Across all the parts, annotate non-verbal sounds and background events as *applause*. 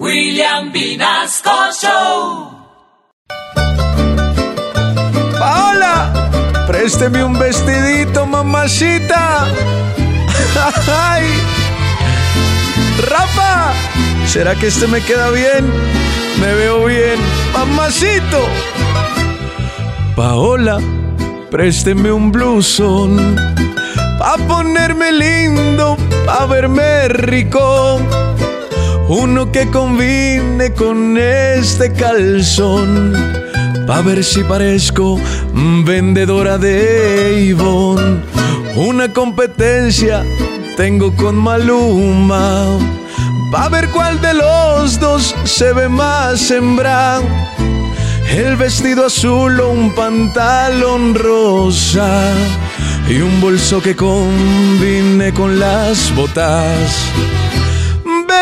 William Vinasco Show. Paola, présteme un vestidito, mamacita. *laughs* Ay. Rafa, ¿será que este me queda bien? Me veo bien, mamacito. Paola, présteme un blusón. Pa' ponerme lindo, pa' verme rico. Uno que combine con este calzón. Pa' ver si parezco vendedora de Avon. Una competencia tengo con Maluma. Pa' ver cuál de los dos se ve más hembra. El vestido azul o un pantalón rosa. Y un bolso que combine con las botas.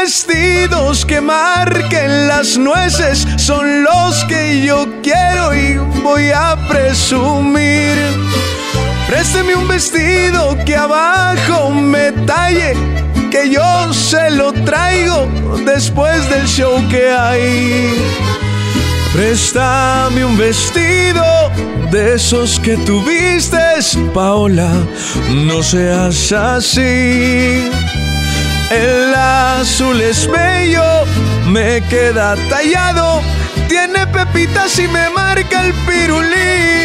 Vestidos que marquen las nueces son los que yo quiero y voy a presumir. Présteme un vestido que abajo me talle, que yo se lo traigo después del show que hay. Préstame un vestido de esos que tuviste, Paola, no seas así. El azul es bello, me queda tallado, tiene pepitas y me marca el pirulí.